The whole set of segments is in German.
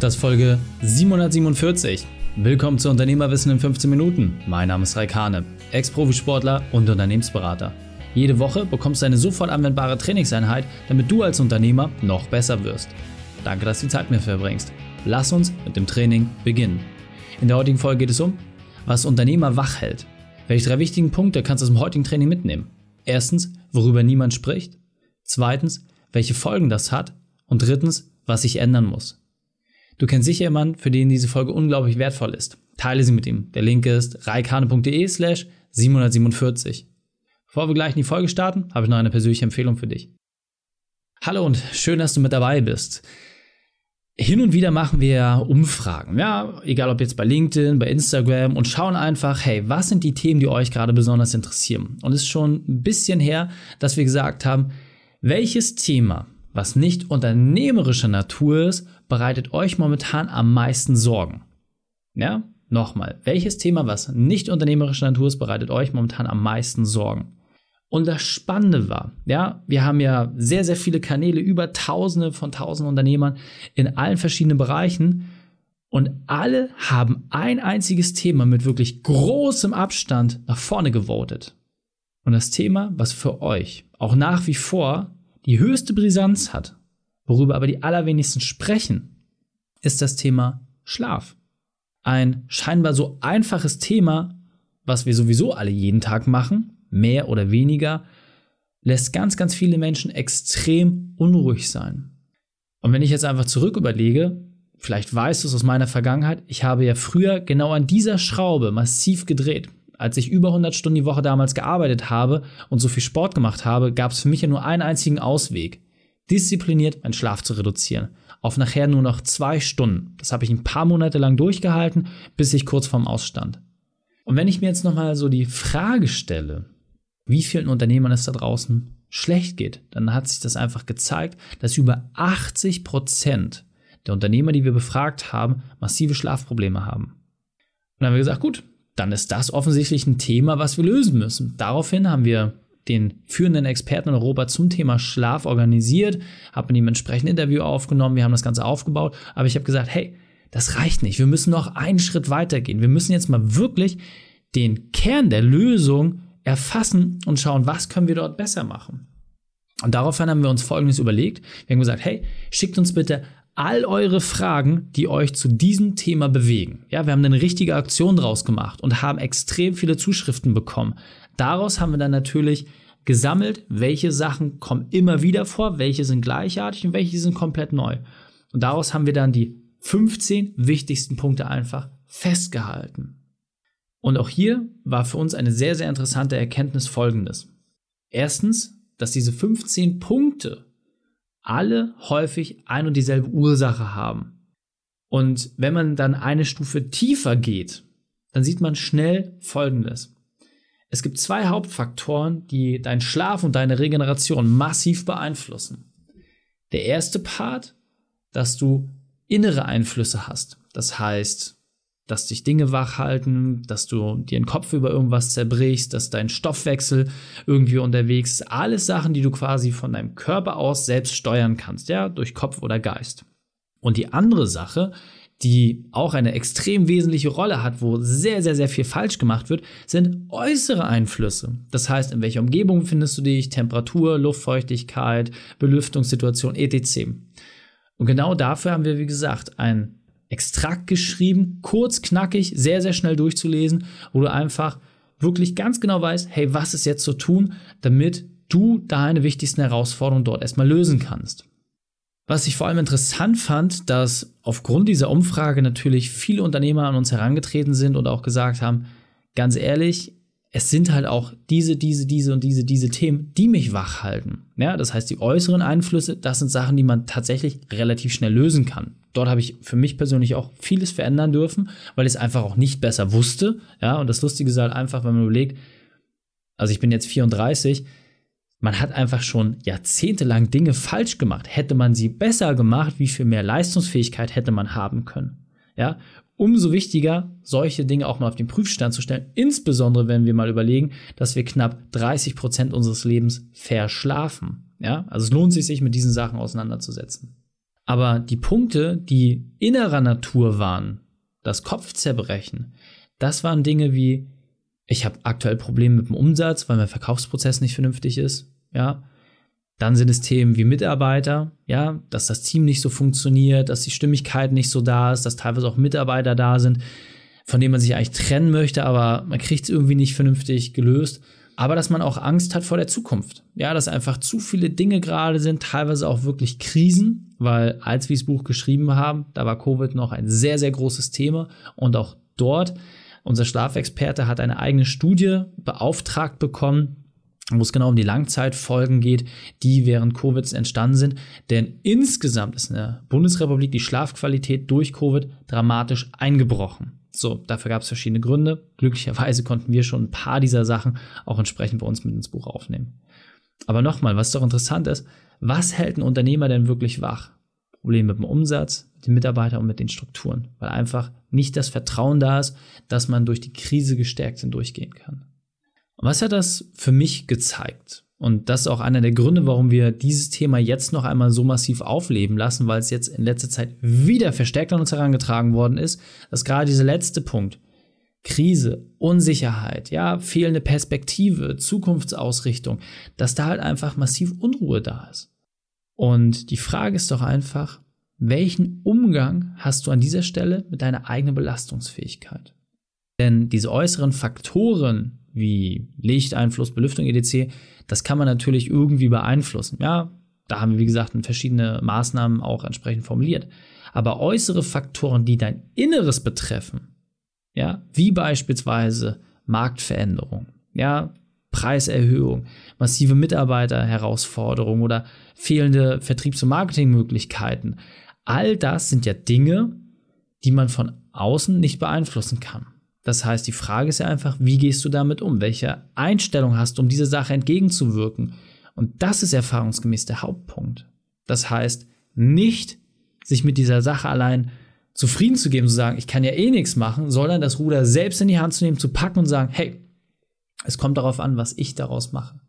Das ist Folge 747. Willkommen zu Unternehmerwissen in 15 Minuten. Mein Name ist Raikane, Ex-Profisportler und Unternehmensberater. Jede Woche bekommst du eine sofort anwendbare Trainingseinheit, damit du als Unternehmer noch besser wirst. Danke, dass du die Zeit mit mir verbringst. Lass uns mit dem Training beginnen. In der heutigen Folge geht es um, was Unternehmer wach hält. Welche drei wichtigen Punkte kannst du aus dem heutigen Training mitnehmen? Erstens, worüber niemand spricht. Zweitens, welche Folgen das hat. Und drittens, was sich ändern muss. Du kennst sicher jemanden, für den diese Folge unglaublich wertvoll ist. Teile sie mit ihm. Der Link ist reikane.de slash 747. Bevor wir gleich in die Folge starten, habe ich noch eine persönliche Empfehlung für dich. Hallo und schön, dass du mit dabei bist. Hin und wieder machen wir Umfragen, ja, egal ob jetzt bei LinkedIn, bei Instagram und schauen einfach, hey, was sind die Themen, die euch gerade besonders interessieren? Und es ist schon ein bisschen her, dass wir gesagt haben, welches Thema, was nicht unternehmerischer Natur ist, bereitet euch momentan am meisten Sorgen? Ja, nochmal, welches Thema, was nicht unternehmerischer Natur ist, bereitet euch momentan am meisten Sorgen? Und das Spannende war, ja, wir haben ja sehr, sehr viele Kanäle, über Tausende von Tausenden Unternehmern in allen verschiedenen Bereichen. Und alle haben ein einziges Thema mit wirklich großem Abstand nach vorne gewotet. Und das Thema, was für euch auch nach wie vor die höchste Brisanz hat, worüber aber die allerwenigsten sprechen, ist das Thema Schlaf. Ein scheinbar so einfaches Thema, was wir sowieso alle jeden Tag machen, mehr oder weniger, lässt ganz, ganz viele Menschen extrem unruhig sein. Und wenn ich jetzt einfach zurück überlege, vielleicht weißt du es aus meiner Vergangenheit, ich habe ja früher genau an dieser Schraube massiv gedreht. Als ich über 100 Stunden die Woche damals gearbeitet habe und so viel Sport gemacht habe, gab es für mich ja nur einen einzigen Ausweg diszipliniert meinen Schlaf zu reduzieren. Auf nachher nur noch zwei Stunden. Das habe ich ein paar Monate lang durchgehalten, bis ich kurz vorm Ausstand. Und wenn ich mir jetzt nochmal so die Frage stelle, wie vielen Unternehmern es da draußen schlecht geht, dann hat sich das einfach gezeigt, dass über 80 Prozent der Unternehmer, die wir befragt haben, massive Schlafprobleme haben. Und dann haben wir gesagt, gut, dann ist das offensichtlich ein Thema, was wir lösen müssen. Daraufhin haben wir den führenden Experten in Europa zum Thema Schlaf organisiert, habe mit ihm entsprechend Interview aufgenommen, wir haben das Ganze aufgebaut, aber ich habe gesagt, hey, das reicht nicht, wir müssen noch einen Schritt weitergehen. Wir müssen jetzt mal wirklich den Kern der Lösung erfassen und schauen, was können wir dort besser machen. Und daraufhin haben wir uns Folgendes überlegt. Wir haben gesagt, hey, schickt uns bitte all eure Fragen, die euch zu diesem Thema bewegen. Ja, wir haben eine richtige Aktion draus gemacht und haben extrem viele Zuschriften bekommen. Daraus haben wir dann natürlich gesammelt, welche Sachen kommen immer wieder vor, welche sind gleichartig und welche sind komplett neu. Und daraus haben wir dann die 15 wichtigsten Punkte einfach festgehalten. Und auch hier war für uns eine sehr, sehr interessante Erkenntnis folgendes. Erstens, dass diese 15 Punkte alle häufig ein und dieselbe Ursache haben. Und wenn man dann eine Stufe tiefer geht, dann sieht man schnell Folgendes. Es gibt zwei Hauptfaktoren, die deinen Schlaf und deine Regeneration massiv beeinflussen. Der erste Part, dass du innere Einflüsse hast. Das heißt, dass dich Dinge wach halten, dass du dir den Kopf über irgendwas zerbrichst, dass dein Stoffwechsel irgendwie unterwegs ist. Alles Sachen, die du quasi von deinem Körper aus selbst steuern kannst, ja, durch Kopf oder Geist. Und die andere Sache die auch eine extrem wesentliche Rolle hat, wo sehr, sehr, sehr viel falsch gemacht wird, sind äußere Einflüsse. Das heißt, in welcher Umgebung findest du dich, Temperatur, Luftfeuchtigkeit, Belüftungssituation, etc. Und genau dafür haben wir, wie gesagt, ein Extrakt geschrieben, kurz, knackig, sehr, sehr schnell durchzulesen, wo du einfach wirklich ganz genau weißt, hey, was ist jetzt zu tun, damit du deine wichtigsten Herausforderungen dort erstmal lösen kannst. Was ich vor allem interessant fand, dass aufgrund dieser Umfrage natürlich viele Unternehmer an uns herangetreten sind und auch gesagt haben, ganz ehrlich, es sind halt auch diese, diese, diese und diese, diese Themen, die mich wach halten. Ja, das heißt, die äußeren Einflüsse, das sind Sachen, die man tatsächlich relativ schnell lösen kann. Dort habe ich für mich persönlich auch vieles verändern dürfen, weil ich es einfach auch nicht besser wusste. Ja, und das Lustige ist halt einfach, wenn man überlegt, also ich bin jetzt 34, man hat einfach schon jahrzehntelang Dinge falsch gemacht. Hätte man sie besser gemacht, wie viel mehr Leistungsfähigkeit hätte man haben können? Ja, umso wichtiger, solche Dinge auch mal auf den Prüfstand zu stellen. Insbesondere, wenn wir mal überlegen, dass wir knapp 30 Prozent unseres Lebens verschlafen. Ja, also es lohnt sich, sich mit diesen Sachen auseinanderzusetzen. Aber die Punkte, die innerer Natur waren, das Kopfzerbrechen, das waren Dinge wie, ich habe aktuell Probleme mit dem Umsatz, weil mein Verkaufsprozess nicht vernünftig ist, ja. Dann sind es Themen wie Mitarbeiter, ja, dass das Team nicht so funktioniert, dass die Stimmigkeit nicht so da ist, dass teilweise auch Mitarbeiter da sind, von denen man sich eigentlich trennen möchte, aber man kriegt es irgendwie nicht vernünftig gelöst. Aber dass man auch Angst hat vor der Zukunft. Ja, dass einfach zu viele Dinge gerade sind, teilweise auch wirklich Krisen, weil als wir das Buch geschrieben haben, da war Covid noch ein sehr, sehr großes Thema und auch dort, unser Schlafexperte hat eine eigene Studie beauftragt bekommen, wo es genau um die Langzeitfolgen geht, die während Covid entstanden sind. Denn insgesamt ist in der Bundesrepublik die Schlafqualität durch Covid dramatisch eingebrochen. So, dafür gab es verschiedene Gründe. Glücklicherweise konnten wir schon ein paar dieser Sachen auch entsprechend bei uns mit ins Buch aufnehmen. Aber nochmal, was doch interessant ist, was hält ein Unternehmer denn wirklich wach? Probleme mit dem Umsatz, mit den Mitarbeitern und mit den Strukturen, weil einfach nicht das Vertrauen da ist, dass man durch die Krise gestärkt hindurchgehen kann. Was hat das für mich gezeigt? Und das ist auch einer der Gründe, warum wir dieses Thema jetzt noch einmal so massiv aufleben lassen, weil es jetzt in letzter Zeit wieder verstärkt an uns herangetragen worden ist, dass gerade dieser letzte Punkt, Krise, Unsicherheit, ja, fehlende Perspektive, Zukunftsausrichtung, dass da halt einfach massiv Unruhe da ist. Und die Frage ist doch einfach, welchen Umgang hast du an dieser Stelle mit deiner eigenen Belastungsfähigkeit? Denn diese äußeren Faktoren wie Lichteinfluss, Belüftung etc., das kann man natürlich irgendwie beeinflussen. Ja, da haben wir, wie gesagt, verschiedene Maßnahmen auch entsprechend formuliert. Aber äußere Faktoren, die dein Inneres betreffen, ja, wie beispielsweise Marktveränderung, ja, Preiserhöhung, massive Mitarbeiterherausforderungen oder fehlende Vertriebs- und Marketingmöglichkeiten, all das sind ja Dinge, die man von außen nicht beeinflussen kann. Das heißt, die Frage ist ja einfach, wie gehst du damit um? Welche Einstellung hast du, um dieser Sache entgegenzuwirken? Und das ist erfahrungsgemäß der Hauptpunkt. Das heißt, nicht sich mit dieser Sache allein zufrieden zu geben, zu sagen, ich kann ja eh nichts machen, sondern das Ruder selbst in die Hand zu nehmen, zu packen und sagen, hey, es kommt darauf an, was ich daraus mache.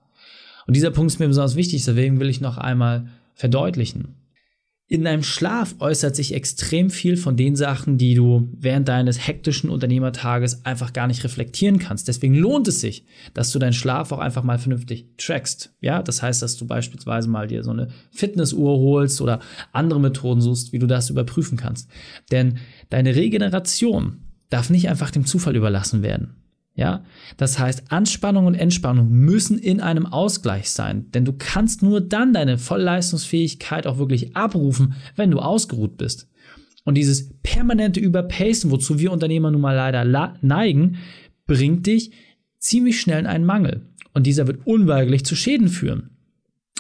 Und dieser Punkt ist mir besonders wichtig, deswegen will ich noch einmal verdeutlichen. In deinem Schlaf äußert sich extrem viel von den Sachen, die du während deines hektischen Unternehmertages einfach gar nicht reflektieren kannst. Deswegen lohnt es sich, dass du deinen Schlaf auch einfach mal vernünftig trackst. Ja, das heißt, dass du beispielsweise mal dir so eine Fitnessuhr holst oder andere Methoden suchst, wie du das überprüfen kannst. Denn deine Regeneration darf nicht einfach dem Zufall überlassen werden. Ja, das heißt, Anspannung und Entspannung müssen in einem Ausgleich sein, denn du kannst nur dann deine Vollleistungsfähigkeit auch wirklich abrufen, wenn du ausgeruht bist. Und dieses permanente Überpacen, wozu wir Unternehmer nun mal leider neigen, bringt dich ziemlich schnell in einen Mangel. Und dieser wird unweigerlich zu Schäden führen.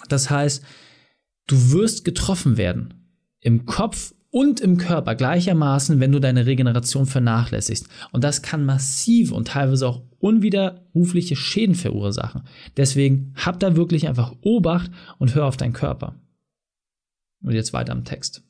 Das heißt, du wirst getroffen werden. Im Kopf und im Körper gleichermaßen, wenn du deine Regeneration vernachlässigst. Und das kann massive und teilweise auch unwiderrufliche Schäden verursachen. Deswegen hab da wirklich einfach Obacht und hör auf deinen Körper. Und jetzt weiter am Text.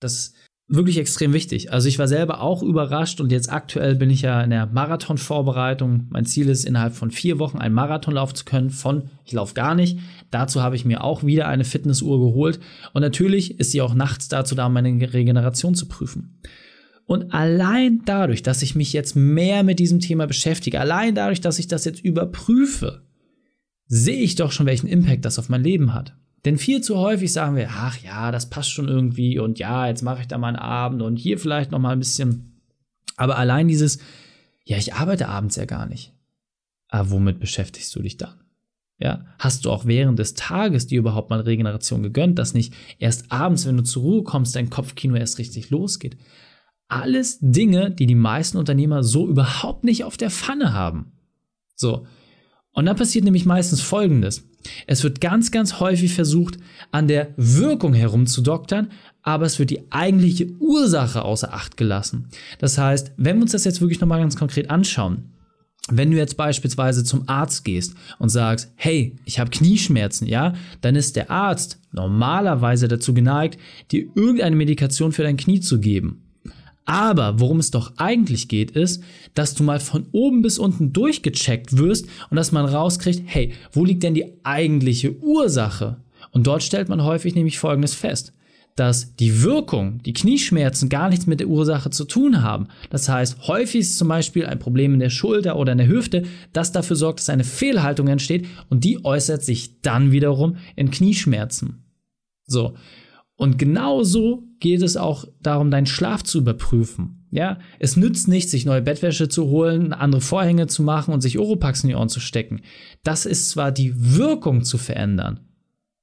Das wirklich extrem wichtig. Also ich war selber auch überrascht und jetzt aktuell bin ich ja in der Marathonvorbereitung. Mein Ziel ist, innerhalb von vier Wochen einen Marathon laufen zu können von ich laufe gar nicht. Dazu habe ich mir auch wieder eine Fitnessuhr geholt und natürlich ist sie auch nachts dazu da, meine Regeneration zu prüfen. Und allein dadurch, dass ich mich jetzt mehr mit diesem Thema beschäftige, allein dadurch, dass ich das jetzt überprüfe, sehe ich doch schon, welchen Impact das auf mein Leben hat. Denn viel zu häufig sagen wir, ach ja, das passt schon irgendwie und ja, jetzt mache ich da mal einen Abend und hier vielleicht noch mal ein bisschen. Aber allein dieses, ja, ich arbeite abends ja gar nicht. Aber womit beschäftigst du dich dann? Ja, hast du auch während des Tages dir überhaupt mal Regeneration gegönnt, dass nicht erst abends, wenn du zur Ruhe kommst, dein Kopfkino erst richtig losgeht? Alles Dinge, die die meisten Unternehmer so überhaupt nicht auf der Pfanne haben. So. Und dann passiert nämlich meistens Folgendes. Es wird ganz, ganz häufig versucht, an der Wirkung herumzudoktern, aber es wird die eigentliche Ursache außer Acht gelassen. Das heißt, wenn wir uns das jetzt wirklich nochmal ganz konkret anschauen, wenn du jetzt beispielsweise zum Arzt gehst und sagst, hey, ich habe Knieschmerzen, ja, dann ist der Arzt normalerweise dazu geneigt, dir irgendeine Medikation für dein Knie zu geben. Aber worum es doch eigentlich geht, ist, dass du mal von oben bis unten durchgecheckt wirst und dass man rauskriegt, hey, wo liegt denn die eigentliche Ursache? Und dort stellt man häufig nämlich Folgendes fest, dass die Wirkung, die Knieschmerzen gar nichts mit der Ursache zu tun haben. Das heißt, häufig ist zum Beispiel ein Problem in der Schulter oder in der Hüfte, das dafür sorgt, dass eine Fehlhaltung entsteht und die äußert sich dann wiederum in Knieschmerzen. So. Und genauso geht es auch darum, deinen Schlaf zu überprüfen. Ja, es nützt nicht, sich neue Bettwäsche zu holen, andere Vorhänge zu machen und sich Oropax in die Ohren zu stecken. Das ist zwar die Wirkung zu verändern,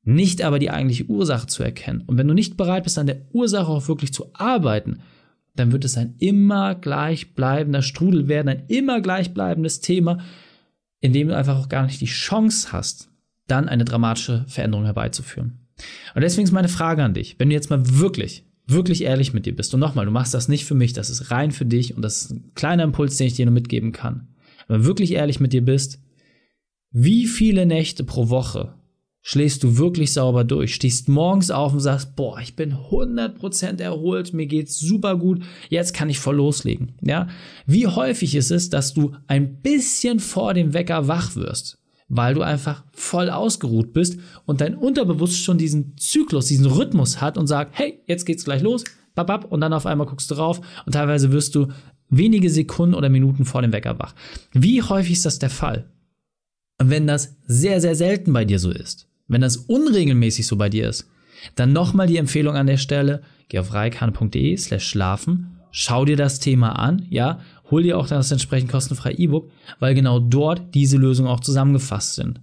nicht aber die eigentliche Ursache zu erkennen. Und wenn du nicht bereit bist, an der Ursache auch wirklich zu arbeiten, dann wird es ein immer gleichbleibender Strudel werden, ein immer gleichbleibendes Thema, in dem du einfach auch gar nicht die Chance hast, dann eine dramatische Veränderung herbeizuführen. Und deswegen ist meine Frage an dich, wenn du jetzt mal wirklich, wirklich ehrlich mit dir bist, und nochmal, du machst das nicht für mich, das ist rein für dich und das ist ein kleiner Impuls, den ich dir nur mitgeben kann. Wenn du wirklich ehrlich mit dir bist, wie viele Nächte pro Woche schläfst du wirklich sauber durch, stehst morgens auf und sagst, boah, ich bin 100% erholt, mir geht's super gut, jetzt kann ich voll loslegen, ja? Wie häufig ist es, dass du ein bisschen vor dem Wecker wach wirst, weil du einfach voll ausgeruht bist und dein Unterbewusst schon diesen Zyklus, diesen Rhythmus hat und sagt, hey, jetzt geht's gleich los, babab, und dann auf einmal guckst du drauf und teilweise wirst du wenige Sekunden oder Minuten vor dem Wecker wach. Wie häufig ist das der Fall? Wenn das sehr, sehr selten bei dir so ist, wenn das unregelmäßig so bei dir ist, dann nochmal die Empfehlung an der Stelle, geh auf reikane.de slash schlafen, schau dir das Thema an, ja, hol dir auch das entsprechend kostenfreie E-Book, weil genau dort diese Lösungen auch zusammengefasst sind.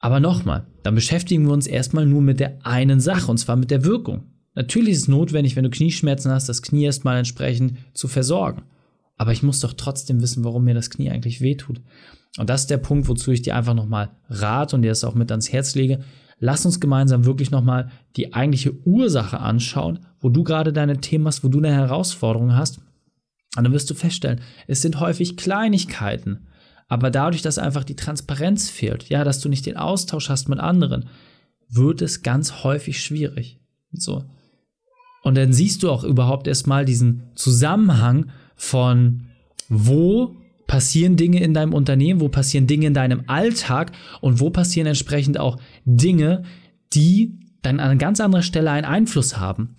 Aber nochmal, dann beschäftigen wir uns erstmal nur mit der einen Sache, und zwar mit der Wirkung. Natürlich ist es notwendig, wenn du Knieschmerzen hast, das Knie erstmal entsprechend zu versorgen. Aber ich muss doch trotzdem wissen, warum mir das Knie eigentlich wehtut. Und das ist der Punkt, wozu ich dir einfach nochmal rate und dir das auch mit ans Herz lege. Lass uns gemeinsam wirklich nochmal die eigentliche Ursache anschauen, wo du gerade deine Themen hast, wo du eine Herausforderung hast. Und dann wirst du feststellen, es sind häufig Kleinigkeiten. Aber dadurch, dass einfach die Transparenz fehlt, ja, dass du nicht den Austausch hast mit anderen, wird es ganz häufig schwierig. So. Und dann siehst du auch überhaupt erstmal diesen Zusammenhang von wo passieren Dinge in deinem Unternehmen, wo passieren Dinge in deinem Alltag und wo passieren entsprechend auch Dinge, die dann an ganz anderer Stelle einen Einfluss haben.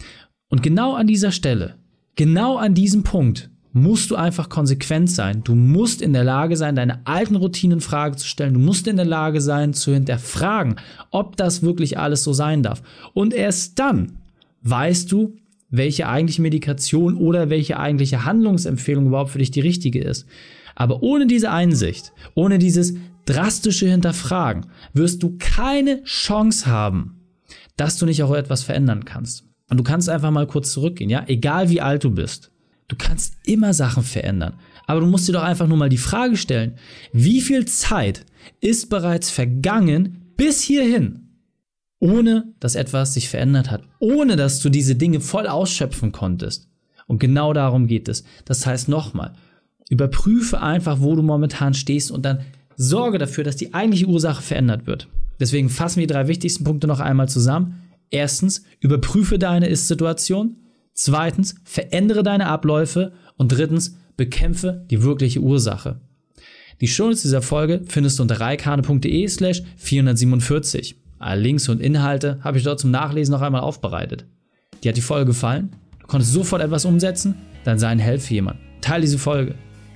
Und genau an dieser Stelle, genau an diesem Punkt musst du einfach konsequent sein. Du musst in der Lage sein, deine alten Routinen in Frage zu stellen. Du musst in der Lage sein, zu hinterfragen, ob das wirklich alles so sein darf. Und erst dann weißt du, welche eigentliche Medikation oder welche eigentliche Handlungsempfehlung überhaupt für dich die richtige ist. Aber ohne diese Einsicht, ohne dieses drastische Hinterfragen, wirst du keine Chance haben, dass du nicht auch etwas verändern kannst. Und du kannst einfach mal kurz zurückgehen, ja? Egal wie alt du bist. Du kannst immer Sachen verändern. Aber du musst dir doch einfach nur mal die Frage stellen, wie viel Zeit ist bereits vergangen bis hierhin, ohne dass etwas sich verändert hat, ohne dass du diese Dinge voll ausschöpfen konntest. Und genau darum geht es. Das heißt nochmal, Überprüfe einfach, wo du momentan stehst und dann sorge dafür, dass die eigentliche Ursache verändert wird. Deswegen fassen wir die drei wichtigsten Punkte noch einmal zusammen. Erstens, überprüfe deine Ist-Situation. Zweitens, verändere deine Abläufe. Und drittens, bekämpfe die wirkliche Ursache. Die Shownotes dieser Folge findest du unter reikane.de slash 447. Alle Links und Inhalte habe ich dort zum Nachlesen noch einmal aufbereitet. Dir hat die Folge gefallen? Du konntest sofort etwas umsetzen? Dann sei ein Held für jemanden. Teil diese Folge.